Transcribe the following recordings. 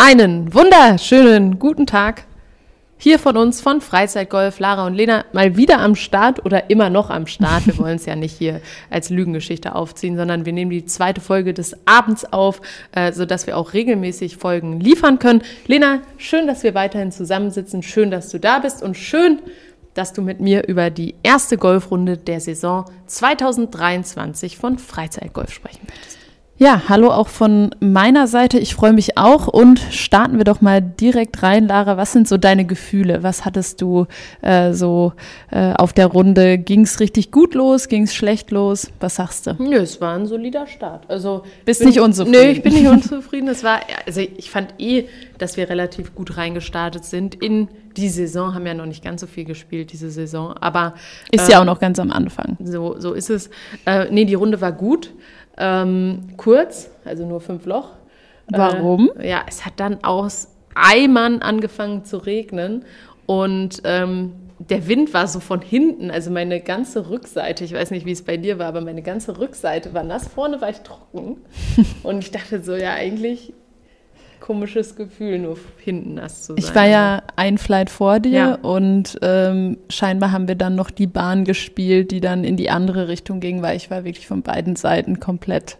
Einen wunderschönen guten Tag. Hier von uns von Freizeitgolf, Lara und Lena, mal wieder am Start oder immer noch am Start. Wir wollen es ja nicht hier als Lügengeschichte aufziehen, sondern wir nehmen die zweite Folge des Abends auf, äh, sodass wir auch regelmäßig Folgen liefern können. Lena, schön, dass wir weiterhin zusammensitzen. Schön, dass du da bist und schön, dass du mit mir über die erste Golfrunde der Saison 2023 von Freizeitgolf sprechen möchtest. Ja, hallo auch von meiner Seite. Ich freue mich auch und starten wir doch mal direkt rein. Lara, was sind so deine Gefühle? Was hattest du äh, so äh, auf der Runde? Ging es richtig gut los? Ging es schlecht los? Was sagst du? Nö, es war ein solider Start. Also bist nicht unzufrieden? Nö, ich bin nicht unzufrieden. Es war, also ich fand eh, dass wir relativ gut reingestartet sind in die Saison. Haben ja noch nicht ganz so viel gespielt diese Saison, aber ist äh, ja auch noch ganz am Anfang. So, so ist es. Äh, nee, die Runde war gut. Ähm, kurz, also nur fünf Loch. Warum? Äh, ja, es hat dann aus Eimern angefangen zu regnen und ähm, der Wind war so von hinten, also meine ganze Rückseite, ich weiß nicht, wie es bei dir war, aber meine ganze Rückseite war nass, vorne war ich trocken. und ich dachte so, ja, eigentlich komisches Gefühl, nur hinten nass zu sein. Ich war ja ein Flight vor dir ja. und ähm, scheinbar haben wir dann noch die Bahn gespielt, die dann in die andere Richtung ging, weil ich war wirklich von beiden Seiten komplett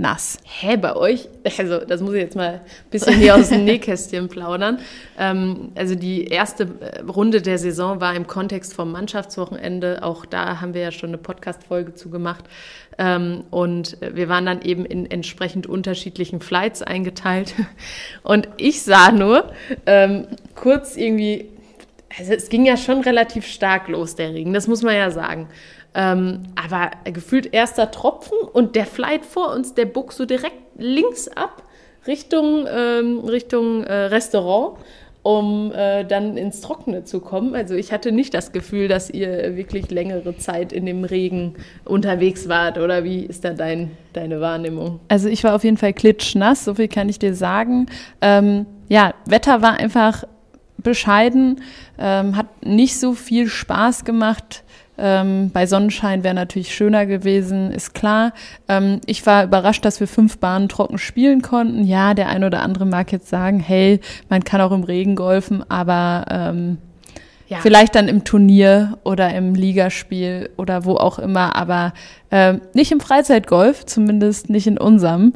nass. Hä, bei euch? Also, das muss ich jetzt mal ein bisschen hier aus dem Nähkästchen plaudern. Ähm, also, die erste äh, Runde der Saison war im Kontext vom Mannschaftswochenende. Auch da haben wir ja schon eine Podcast-Folge zu gemacht. Ähm, und wir waren dann eben in entsprechend unterschiedlichen Flights eingeteilt. Und ich sah nur ähm, kurz irgendwie, also es ging ja schon relativ stark los, der Regen, das muss man ja sagen. Ähm, aber gefühlt erster Tropfen und der Flight vor uns, der bog so direkt links ab Richtung, ähm, Richtung äh, Restaurant, um äh, dann ins Trockene zu kommen. Also ich hatte nicht das Gefühl, dass ihr wirklich längere Zeit in dem Regen unterwegs wart. Oder wie ist da dein, deine Wahrnehmung? Also ich war auf jeden Fall klitschnass, so viel kann ich dir sagen. Ähm, ja, Wetter war einfach bescheiden, ähm, hat nicht so viel Spaß gemacht ähm, bei Sonnenschein wäre natürlich schöner gewesen, ist klar. Ähm, ich war überrascht, dass wir fünf Bahnen trocken spielen konnten. Ja, der eine oder andere mag jetzt sagen, hey, man kann auch im Regen golfen, aber ähm, ja. vielleicht dann im Turnier oder im Ligaspiel oder wo auch immer, aber ähm, nicht im Freizeitgolf, zumindest nicht in unserem.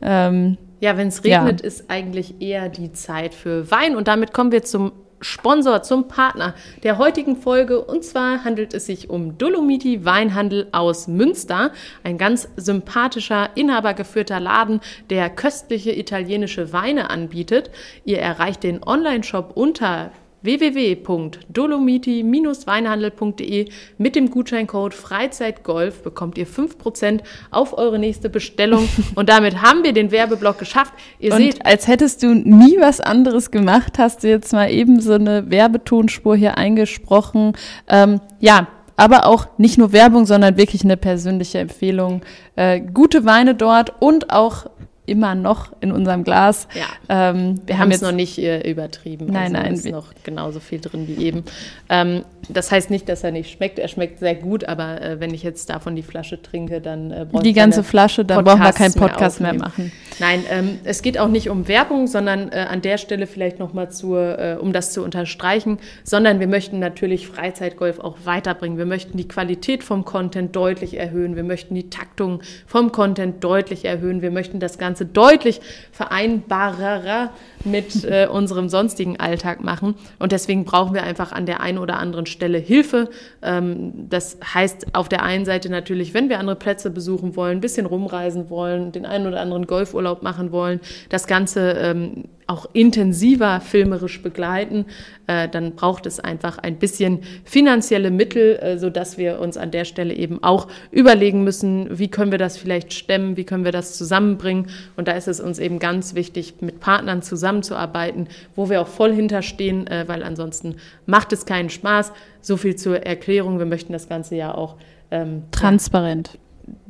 Ähm, ja, wenn es regnet, ja. ist eigentlich eher die Zeit für Wein. Und damit kommen wir zum Sponsor, zum Partner der heutigen Folge. Und zwar handelt es sich um Dolomiti Weinhandel aus Münster. Ein ganz sympathischer, inhabergeführter Laden, der köstliche italienische Weine anbietet. Ihr erreicht den Online-Shop unter www.dolomiti-weinhandel.de mit dem Gutscheincode Freizeitgolf bekommt ihr 5% auf eure nächste Bestellung. Und damit haben wir den Werbeblock geschafft. Ihr Und seht, als hättest du nie was anderes gemacht, hast du jetzt mal eben so eine Werbetonspur hier eingesprochen. Ähm, ja, aber auch nicht nur Werbung, sondern wirklich eine persönliche Empfehlung. Äh, gute Weine dort und auch immer noch in unserem Glas. Ja. Ähm, wir haben es noch nicht äh, übertrieben. Nein, also nein. ist noch genauso viel drin wie eben. Ähm, das heißt nicht, dass er nicht schmeckt. Er schmeckt sehr gut, aber äh, wenn ich jetzt davon die Flasche trinke, dann äh, brauche Die ganze Flasche, dann brauchen wir keinen Podcast mehr, mehr machen. Nein, ähm, es geht auch nicht um Werbung, sondern äh, an der Stelle vielleicht nochmal zur, äh, um das zu unterstreichen, sondern wir möchten natürlich Freizeitgolf auch weiterbringen. Wir möchten die Qualität vom Content deutlich erhöhen. Wir möchten die Taktung vom Content deutlich erhöhen. Wir möchten das Ganze deutlich vereinbarer mit äh, unserem sonstigen Alltag machen. Und deswegen brauchen wir einfach an der einen oder anderen Stelle Hilfe. Ähm, das heißt auf der einen Seite natürlich, wenn wir andere Plätze besuchen wollen, ein bisschen rumreisen wollen, den einen oder anderen Golfurlaub machen wollen, das Ganze ähm, auch intensiver filmerisch begleiten, äh, dann braucht es einfach ein bisschen finanzielle Mittel, äh, so dass wir uns an der Stelle eben auch überlegen müssen, wie können wir das vielleicht stemmen, wie können wir das zusammenbringen. Und da ist es uns eben ganz wichtig, mit Partnern zusammenzuarbeiten, wo wir auch voll hinterstehen, äh, weil ansonsten macht es keinen Spaß. So viel zur Erklärung. Wir möchten das Ganze ja auch ähm, transparent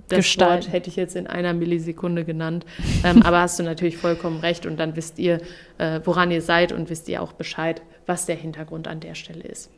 das gestalten. Wort hätte ich jetzt in einer Millisekunde genannt. Ähm, aber hast du natürlich vollkommen recht und dann wisst ihr, äh, woran ihr seid und wisst ihr auch Bescheid, was der Hintergrund an der Stelle ist.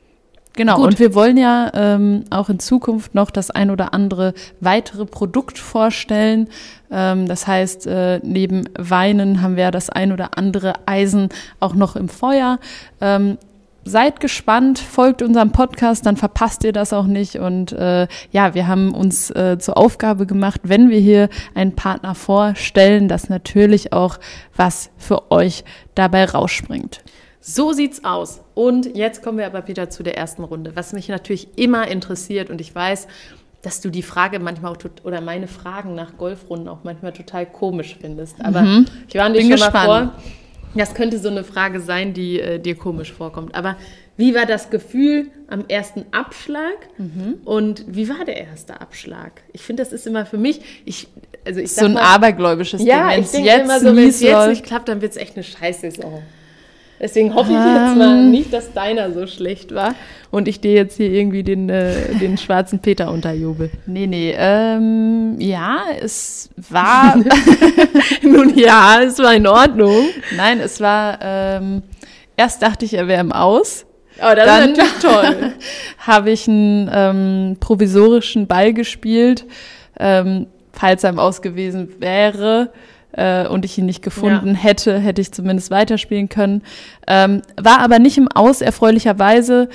Genau, Gut. und wir wollen ja ähm, auch in Zukunft noch das ein oder andere weitere Produkt vorstellen. Ähm, das heißt, äh, neben Weinen haben wir das ein oder andere Eisen auch noch im Feuer. Ähm, seid gespannt, folgt unserem Podcast, dann verpasst ihr das auch nicht. Und äh, ja, wir haben uns äh, zur Aufgabe gemacht, wenn wir hier einen Partner vorstellen, dass natürlich auch was für euch dabei rausspringt. So sieht's aus. Und jetzt kommen wir aber wieder zu der ersten Runde, was mich natürlich immer interessiert und ich weiß, dass du die Frage manchmal auch oder meine Fragen nach Golfrunden auch manchmal total komisch findest. Aber ich warne dich Bin schon mal gespannt. vor. Das könnte so eine Frage sein, die äh, dir komisch vorkommt. Aber wie war das Gefühl am ersten Abschlag und wie war der erste Abschlag? Ich finde, das ist immer für mich, ich, also ich So ein mal, abergläubisches ja, Ding. Wenn ich es denke jetzt immer so, wenn es jetzt läuft, nicht klappt, dann wird es echt eine Scheißsaison. Deswegen hoffe ich jetzt mal nicht, dass deiner so schlecht war und ich dir jetzt hier irgendwie den, äh, den schwarzen Peter unterjubel. Nee, nee. Ähm, ja, es war. Nun ja, es war in Ordnung. Nein, es war. Ähm, erst dachte ich, er wäre im Aus. Aber das Dann- ist natürlich toll. Habe ich einen ähm, provisorischen Ball gespielt, ähm, falls er im Aus gewesen wäre äh, und ich ihn nicht gefunden hätte, hätte ich zumindest weiterspielen können. Ähm, war aber nicht im Aus, erfreulicherweise.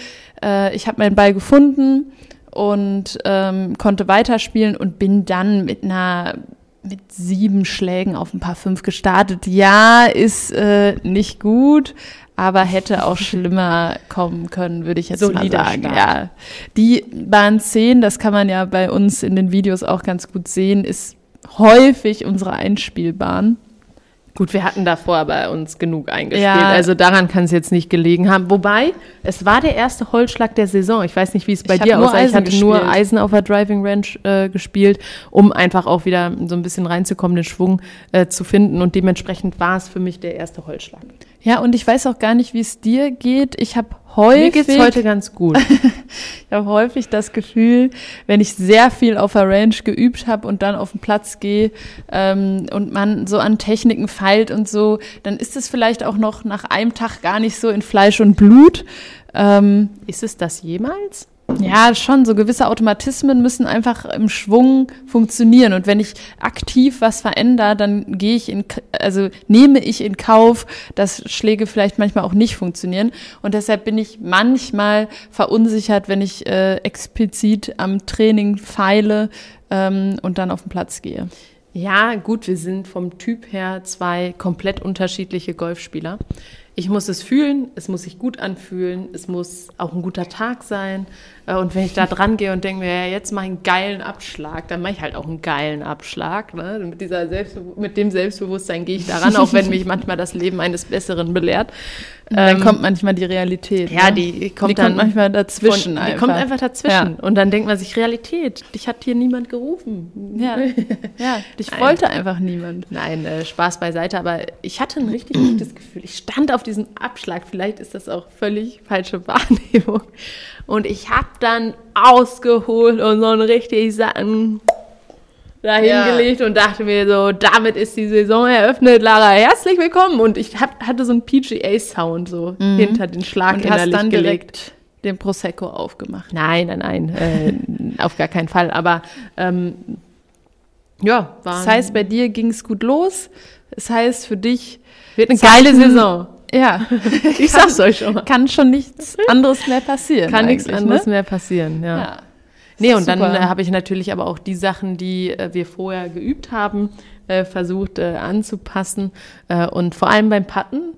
Äh, ich habe meinen Ball gefunden und ähm, konnte weiterspielen und bin dann mit einer mit sieben Schlägen auf ein paar fünf gestartet. Ja, ist äh, nicht gut, aber hätte auch schlimmer kommen können, würde ich jetzt Solider mal sagen. Start. Ja, die Bahn 10, das kann man ja bei uns in den Videos auch ganz gut sehen, ist häufig unsere Einspielbahn. Gut, wir hatten davor bei uns genug eingespielt. Ja. Also daran kann es jetzt nicht gelegen haben. Wobei, es war der erste Holzschlag der Saison. Ich weiß nicht, wie es bei Ich dir nur aussah. Ich hatte nur gespielt. Eisen auf der Driving Range äh, gespielt, um einfach auch wieder so ein bisschen reinzukommen, den Schwung äh, zu finden. Und dementsprechend war es für mich der erste Holzschlag. Ja, und ich weiß auch gar nicht, wie es dir geht. Ich habe häufig Mir geht's heute ganz gut. Ich habe häufig das Gefühl, wenn ich sehr viel auf der Range geübt habe und dann auf den Platz gehe ähm, und man so an Techniken feilt und so, dann ist es vielleicht auch noch nach einem Tag gar nicht so in Fleisch und Blut. Ähm, Ist es das jemals? Ja, schon, so gewisse Automatismen müssen einfach im Schwung funktionieren. Und wenn ich aktiv was verändere, dann gehe ich in, also nehme ich in Kauf, dass Schläge vielleicht manchmal auch nicht funktionieren. Und deshalb bin ich manchmal verunsichert, wenn ich äh, explizit am Training feile ähm, und dann auf den Platz gehe. Ja, gut, wir sind vom Typ her zwei komplett unterschiedliche Golfspieler. Ich muss es fühlen, es muss sich gut anfühlen, es muss auch ein guter Tag sein. Äh, Und wenn ich da dran gehe und denke mir, ja, jetzt mache ich einen geilen Abschlag, dann mache ich halt auch einen geilen Abschlag. Ne? Mit, dieser mit dem Selbstbewusstsein gehe ich daran, auch wenn mich manchmal das Leben eines Besseren belehrt. dann Ähm, kommt manchmal die Realität. ja, ne? die kommt die dann kommt manchmal dazwischen. Von, die einfach. kommt einfach dazwischen. Ja. Und dann denkt man sich, Realität, dich hat hier niemand gerufen. Ja, ja, dich Nein. wollte einfach niemand. Nein, äh, Spaß beiseite, aber ich hatte ein richtig gutes Gefühl. Ich stand auf diesem Abschlag, vielleicht ist das auch völlig falsche Wahrnehmung. Und ich habe dann ausgeholt und so einen richtig satten dahin Ja. gelegt und dachte mir so, damit ist die Saison eröffnet, Lara, herzlich willkommen. Und ich hab, hatte so einen PGA-Sound so hinter den Schlag Und hast dann gelegt. direkt den Prosecco aufgemacht. Nein, nein, nein, äh, auf gar keinen Fall. Aber ähm, ja, war Das heißt, bei dir ging es gut los. Das heißt, für dich wird eine geile Saison. Ja, Ich sag's euch schon mal. kann schon nichts anderes mehr passieren. Kann nichts eigentlich, anderes ne? mehr passieren, ja. Ja. Nee, und dann super. äh, habe ich natürlich aber auch die Sachen, die äh, wir vorher geübt haben, äh, versucht äh, anzupassen. Äh, und vor allem beim Putten.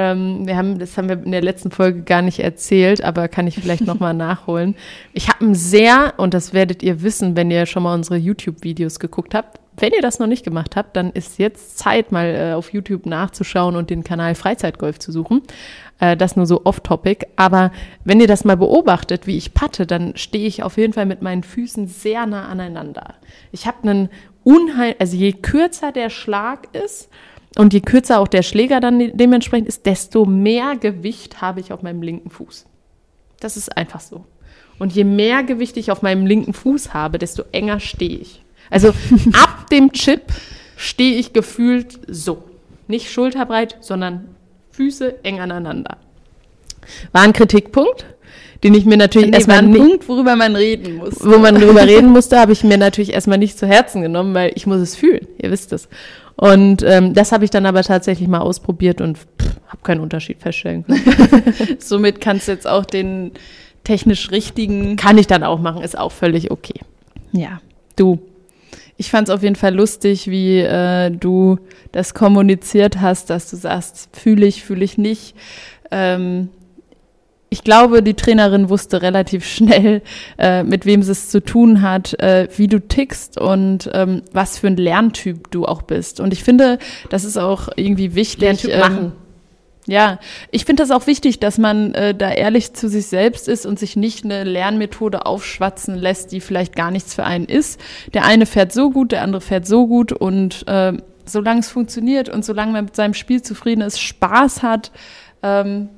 Ähm, wir haben, das haben wir in der letzten Folge gar nicht erzählt, aber kann ich vielleicht nochmal nachholen. Ich habe ein sehr, und das werdet ihr wissen, wenn ihr schon mal unsere YouTube-Videos geguckt habt. Wenn ihr das noch nicht gemacht habt, dann ist jetzt Zeit, mal äh, auf YouTube nachzuschauen und den Kanal Freizeitgolf zu suchen. Äh, das nur so off-topic. Aber wenn ihr das mal beobachtet, wie ich patte, dann stehe ich auf jeden Fall mit meinen Füßen sehr nah aneinander. Ich habe einen Unheil, also je kürzer der Schlag ist und je kürzer auch der Schläger dann de- dementsprechend ist, desto mehr Gewicht habe ich auf meinem linken Fuß. Das ist einfach so. Und je mehr Gewicht ich auf meinem linken Fuß habe, desto enger stehe ich. Also ab dem Chip stehe ich gefühlt so. Nicht schulterbreit, sondern Füße eng aneinander. War ein Kritikpunkt, den ich mir natürlich Nee, war erstmal ein nicht, Punkt, worüber man reden muss. wo man drüber reden musste, habe ich mir natürlich erstmal nicht zu Herzen genommen, weil ich muss es fühlen, ihr wisst es. Und ähm, das habe ich dann aber tatsächlich mal ausprobiert und habe keinen Unterschied feststellen können. Somit kannst du jetzt auch den technisch richtigen. Kann ich dann auch machen, ist auch völlig okay. Ja, du. Ich fand es auf jeden Fall lustig, wie äh, du das kommuniziert hast, dass du sagst, fühle ich, fühle ich nicht. Ähm, ich glaube, die Trainerin wusste relativ schnell, äh, mit wem sie es zu tun hat, äh, wie du tickst und ähm, was für ein Lerntyp du auch bist. Und ich finde, das ist auch irgendwie wichtig. Lerntyp ähm, machen. Ja, ich finde das auch wichtig, dass man äh, da ehrlich zu sich selbst ist und sich nicht eine Lernmethode aufschwatzen lässt, die vielleicht gar nichts für einen ist. Der eine fährt so gut, der andere fährt so gut und äh, solange es funktioniert und solange man mit seinem Spiel zufrieden ist, Spaß hat, ähm,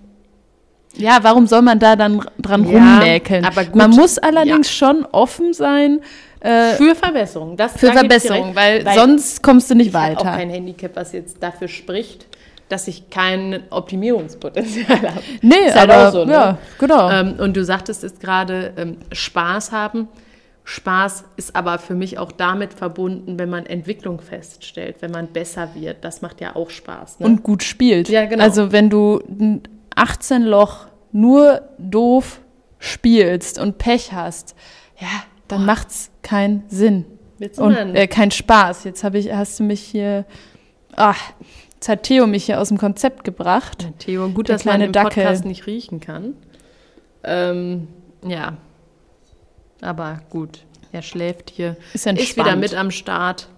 ja, warum soll man da dann dran Ja, rummäkeln? aber gut, man muss allerdings schon offen sein äh, Für Verbesserung. Das für ich Verbesserung, direkt, weil, sonst kommst du nicht ich habe auch weiter. kein Handicap, was jetzt dafür spricht, dass ich kein Optimierungspotenzial habe. Nee, Ist halt aber so, ne? ja, genau. Ähm, und du sagtest jetzt gerade ähm, Spaß haben. Spaß ist aber für mich auch damit verbunden, wenn man Entwicklung feststellt, wenn man besser wird. Das macht ja auch Spaß. Ne? und gut spielt. Ja, genau. Also wenn du 18 Loch nur doof spielst und Pech hast, ja, dann macht's keinen Sinn du und äh, keinen Spaß. Jetzt habe ich, hast du mich hier, ach, jetzt hat Theo mich hier aus dem Konzept gebracht. Theo, gut, Der dass man im Dackel. Podcast nicht riechen kann. Ähm, ja, aber gut. Er schläft hier, Ist ist entspannt. wieder mit am Start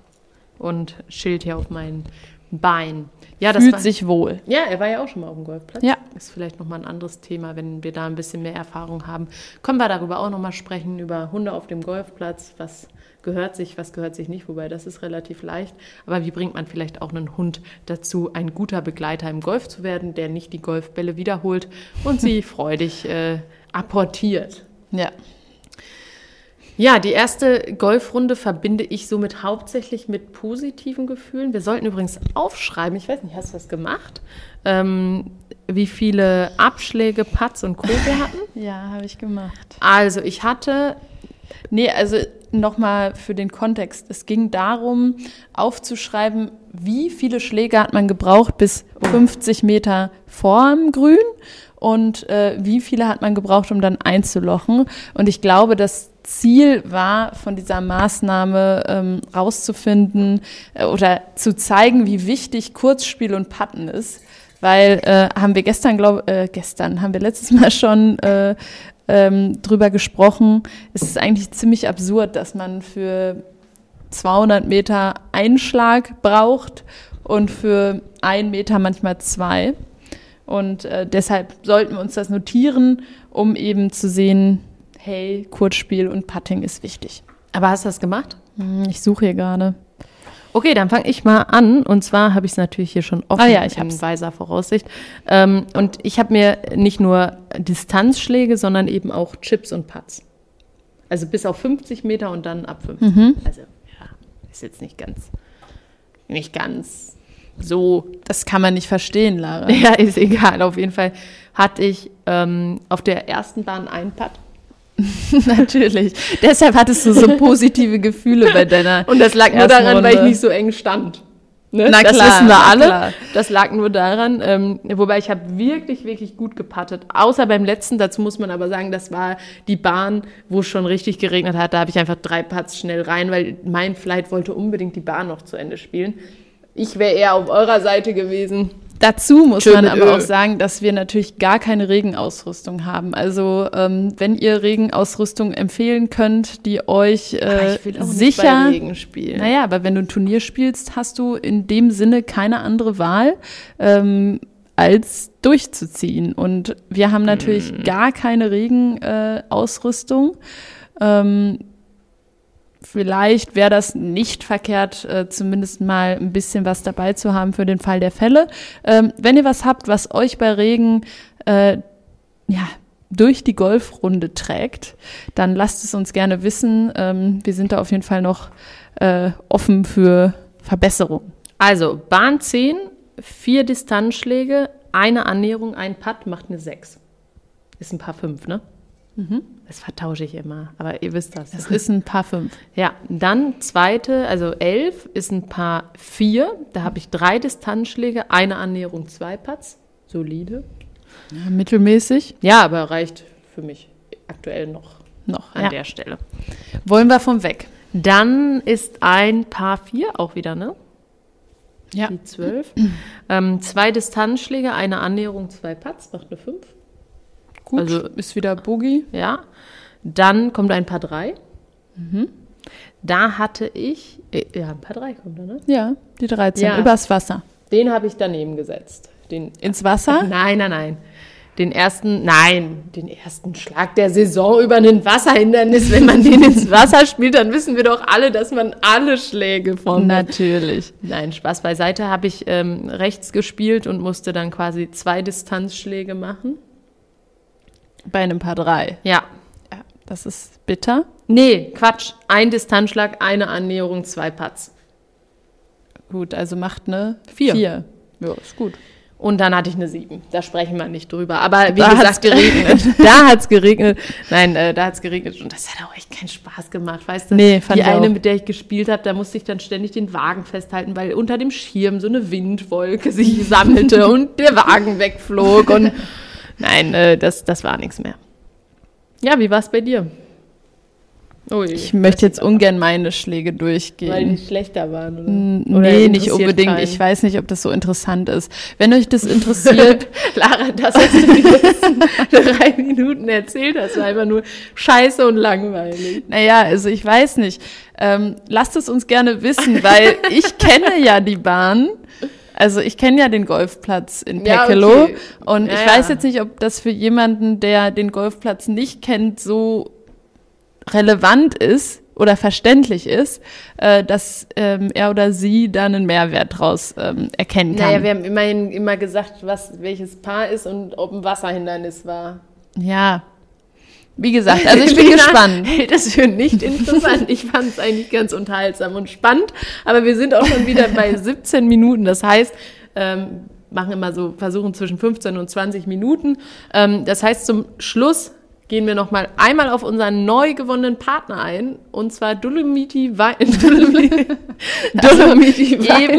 und chillt hier auf meinen Bein. Ja, das Fühlt war, sich wohl. ja, er war ja auch schon mal auf dem Golfplatz. Ja. Ist vielleicht nochmal ein anderes Thema, wenn wir da ein bisschen mehr Erfahrung haben. Können wir darüber auch nochmal sprechen, über Hunde auf dem Golfplatz. Was gehört sich, was gehört sich nicht, wobei das ist relativ leicht. Aber wie bringt man vielleicht auch einen Hund dazu, ein guter Begleiter im Golf zu werden, der nicht die Golfbälle wiederholt und sie freudig äh, apportiert? Ja. Ja, die erste Golfrunde verbinde ich somit hauptsächlich mit positiven Gefühlen. Wir sollten übrigens aufschreiben, ich weiß nicht, hast du das gemacht, ähm, wie viele Abschläge, Putts und Co. wir hatten? Ja, habe ich gemacht. Also ich hatte, Nee, also nochmal für den Kontext. Es ging darum, aufzuschreiben, wie viele Schläge hat man gebraucht bis 50 Meter vorm Grün und äh, wie viele hat man gebraucht, um dann einzulochen. Und ich glaube, das Ziel war, von dieser Maßnahme ähm, rauszufinden äh, oder zu zeigen, wie wichtig Kurzspiel und Patten ist. Weil äh, haben wir gestern, glaube äh, gestern, haben wir letztes Mal schon äh, ähm, drüber gesprochen. Es ist eigentlich ziemlich absurd, dass man für 200 Meter einen Schlag braucht und für einen Meter manchmal zwei. Und äh, deshalb sollten wir uns das notieren, um eben zu sehen, hey, Kurzspiel und Putting ist wichtig. aber hast du das gemacht? Hm, Ich suche hier gerade. Okay, dann fange ich mal an. Und zwar habe ich es natürlich hier schon offen Ah ja, ich in weiser Voraussicht. Ähm, und ich habe mir nicht nur Distanzschläge, sondern eben auch Chips und Putts. Also bis auf 50 Meter und dann ab 50. Mhm. Also ja, ist jetzt nicht ganz, nicht ganz so. Das kann man nicht verstehen, Lara. Ja, ist egal. Auf jeden Fall hatte ich ähm, auf der ersten Bahn einen Putt. Natürlich. Deshalb hattest du so positive Gefühle bei deiner. Und das lag nur daran, weil ich Runde. nicht so eng stand. Ne? Na das klar, wissen wir alle. klar. Das lag nur daran. Ähm, wobei ich habe wirklich, wirklich gut gepattet. Außer beim letzten, dazu muss man aber sagen, das war die Bahn, wo es schon richtig geregnet hat. Da habe ich einfach drei Putts schnell rein, weil mein Flight wollte unbedingt die Bahn noch zu Ende spielen. Ich wäre eher auf eurer Seite gewesen. Dazu muss Schön man aber Öl. auch sagen, dass wir natürlich gar keine Regenausrüstung haben. Also ähm, wenn ihr Regenausrüstung empfehlen könnt, die euch äh, sicher. Regen spielen. Naja, aber wenn du ein Turnier spielst, hast du in dem Sinne keine andere Wahl, ähm, als durchzuziehen. Und wir haben natürlich Mhm. gar keine Regenausrüstung. Äh, ähm, Vielleicht wäre das nicht verkehrt, äh, zumindest mal ein bisschen was dabei zu haben für den Fall der Fälle. Ähm, wenn ihr was habt, was euch bei Regen äh, ja, durch die Golfrunde trägt, dann lasst es uns gerne wissen. Ähm, wir sind da auf jeden Fall noch äh, offen für Verbesserungen. Also Bahn 10, vier Distanzschläge, eine Annäherung, ein Putt macht eine 6. Ist ein Paar 5, ne? Das vertausche ich immer, aber ihr wisst das. Das ist ein Paar 5. Ja, dann zweite, also 11 ist ein Paar 4. Da habe ich drei Distanzschläge, eine Annäherung, zwei Putts. Solide. Ja, mittelmäßig Ja, aber reicht für mich aktuell noch noch. an Ja. der Stelle. Wollen wir vom weg? Dann ist ein Paar 4 auch wieder, ne? Ja. Die 12. ähm, zwei Distanzschläge, eine Annäherung, zwei Putts, macht eine 5. Gut. Also- ist wieder Boogie. Ja. Dann kommt ein Paar 3. Da hatte ich, äh, ja, ein Paar 3 kommt da, ne? Ja, die 13. Ja. Übers Wasser. Den habe ich daneben gesetzt. Den, Ins Wasser? nein, nein, nein. Den ersten, nein, den ersten Schlag der Saison über ein Wasserhindernis. Wenn man den ins Wasser spielt, dann wissen wir doch alle, dass man alle Schläge von Natürlich. Nein, Spaß beiseite habe ich ähm, rechts gespielt und musste dann quasi zwei Distanzschläge machen. Bei einem Paar 3. Ja. Ja, das ist bitter. Nee, Quatsch. Ein Distanzschlag, eine Annäherung, zwei Putts. Gut, also macht eine Vier. Vier. Ja, ist gut. Und dann hatte ich eine sieben. Da sprechen wir nicht drüber. Aber wie Da hat's gesagt, geregnet. da hat es geregnet. Nein, äh, da hat es geregnet. Und das hat auch echt keinen Spaß gemacht, weißt du? Nee, fand Die ich eine, auch. mit der ich gespielt habe, da musste ich dann ständig den Wagen festhalten, weil unter dem Schirm so eine Windwolke sich sammelte und der Wagen wegflog. Und nein, äh, das, das war nichts mehr. Ja, wie war es bei dir? Ui, Ich möchte jetzt ungern meine Schläge weil durchgehen. die schlechter waren. Oder? N- Oder nee, nicht unbedingt. keinen? Ich weiß nicht, ob das so interessant ist. Wenn euch das interessiert, Lara, das, was du die letzten drei Minuten erzählt hast, war einfach nur scheiße und langweilig. naja, also ich weiß nicht. Ähm, lasst es uns gerne wissen, weil ich kenne ja die Bahn. Also ich kenne ja den Golfplatz in Ja, Pekelo okay. und Ja, ich ja. weiß jetzt nicht, ob das für jemanden, der den Golfplatz nicht kennt, so relevant ist oder verständlich ist, äh, dass ähm, er oder sie da einen Mehrwert draus ähm, erkennen kann. Naja, wir haben immerhin immer gesagt, was, welches Paar ist und ob ein Wasserhindernis war. ja, wie gesagt, also ich bin Lena gespannt. hält das für nicht interessant. Ich fand es eigentlich ganz unterhaltsam und spannend, aber wir sind auch schon wieder bei 17 Minuten. Das heißt, ähm, machen immer so, versuchen zwischen 15 und 20 Minuten. Ähm, das heißt, zum Schluss gehen wir noch mal einmal auf unseren neu gewonnenen Partner ein, und zwar Dolomiti Wein. Dolomiti, Dolomiti Wein.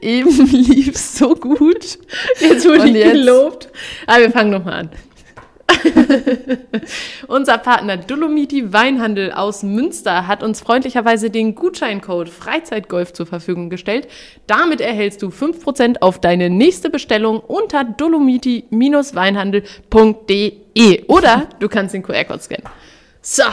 Eben, eben lief so gut. Jetzt wurde ich gelobt. Aber wir fangen nochmal an. Unser Partner Dolomiti Weinhandel aus Münster hat uns freundlicherweise den Gutscheincode Freizeitgolf zur Verfügung gestellt. Damit erhältst du 5% auf deine nächste Bestellung unter dolomiti-weinhandel.de oder du kannst den QR-Code scannen. So,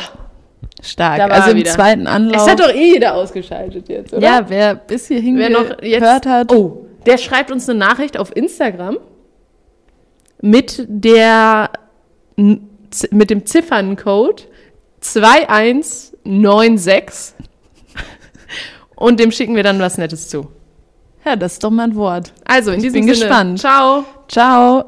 Stark. Also im wieder. zweiten es Anlauf. hat doch eh jeder ausgeschaltet jetzt, oder? ja, wer bis hierhin Wer noch jetzt gehört hat. Oh, der schreibt uns eine Nachricht auf Instagram mit der mit dem Zifferncode 2196 und dem schicken wir dann was Nettes zu. Ja, das ist doch mal ein Wort. Also in Ich diesem bin Sinne, gespannt. ciao. Ciao.